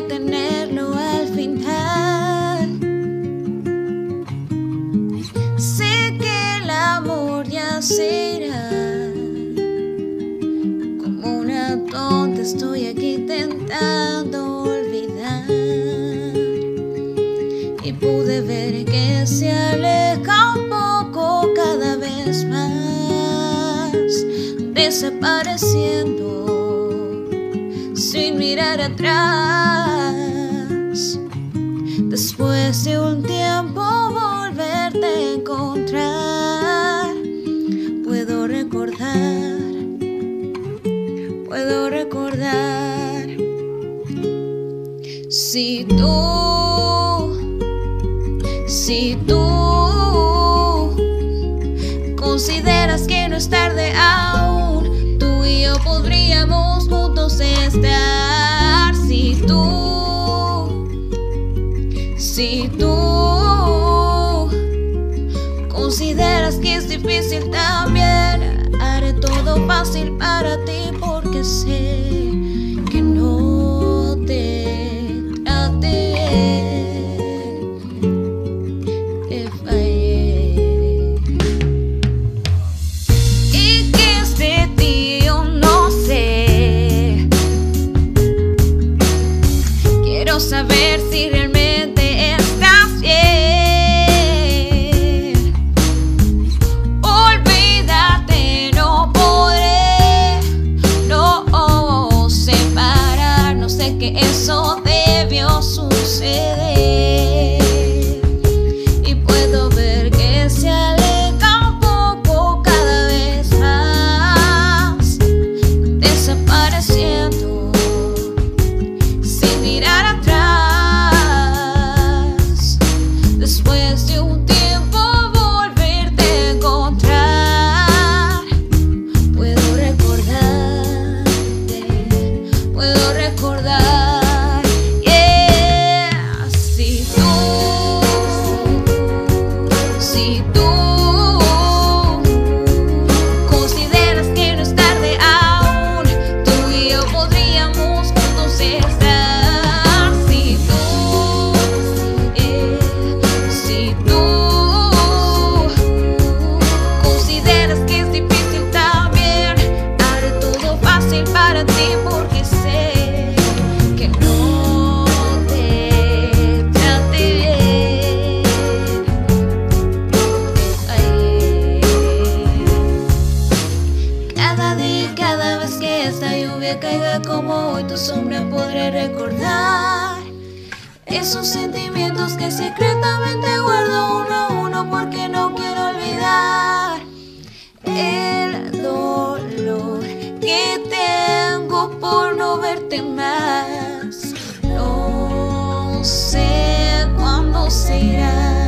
detenerlo al final. Sé que el amor ya será. Como una tonta estoy aquí intentando olvidar. Y pude ver que se aleja un poco cada vez más, desapareciendo mirar atrás. Después de un tiempo volverte a encontrar, puedo recordar, puedo recordar. Si tú, si tú consideras que no es tarde aún, tú y yo podríamos estar. Si tú, si tú consideras que es difícil también, haré todo fácil para ti porque sé eso esta lluvia caiga como hoy tu sombra podré recordar esos sentimientos que secretamente guardo uno a uno porque no quiero olvidar el dolor que tengo por no verte más. No sé cuándo será.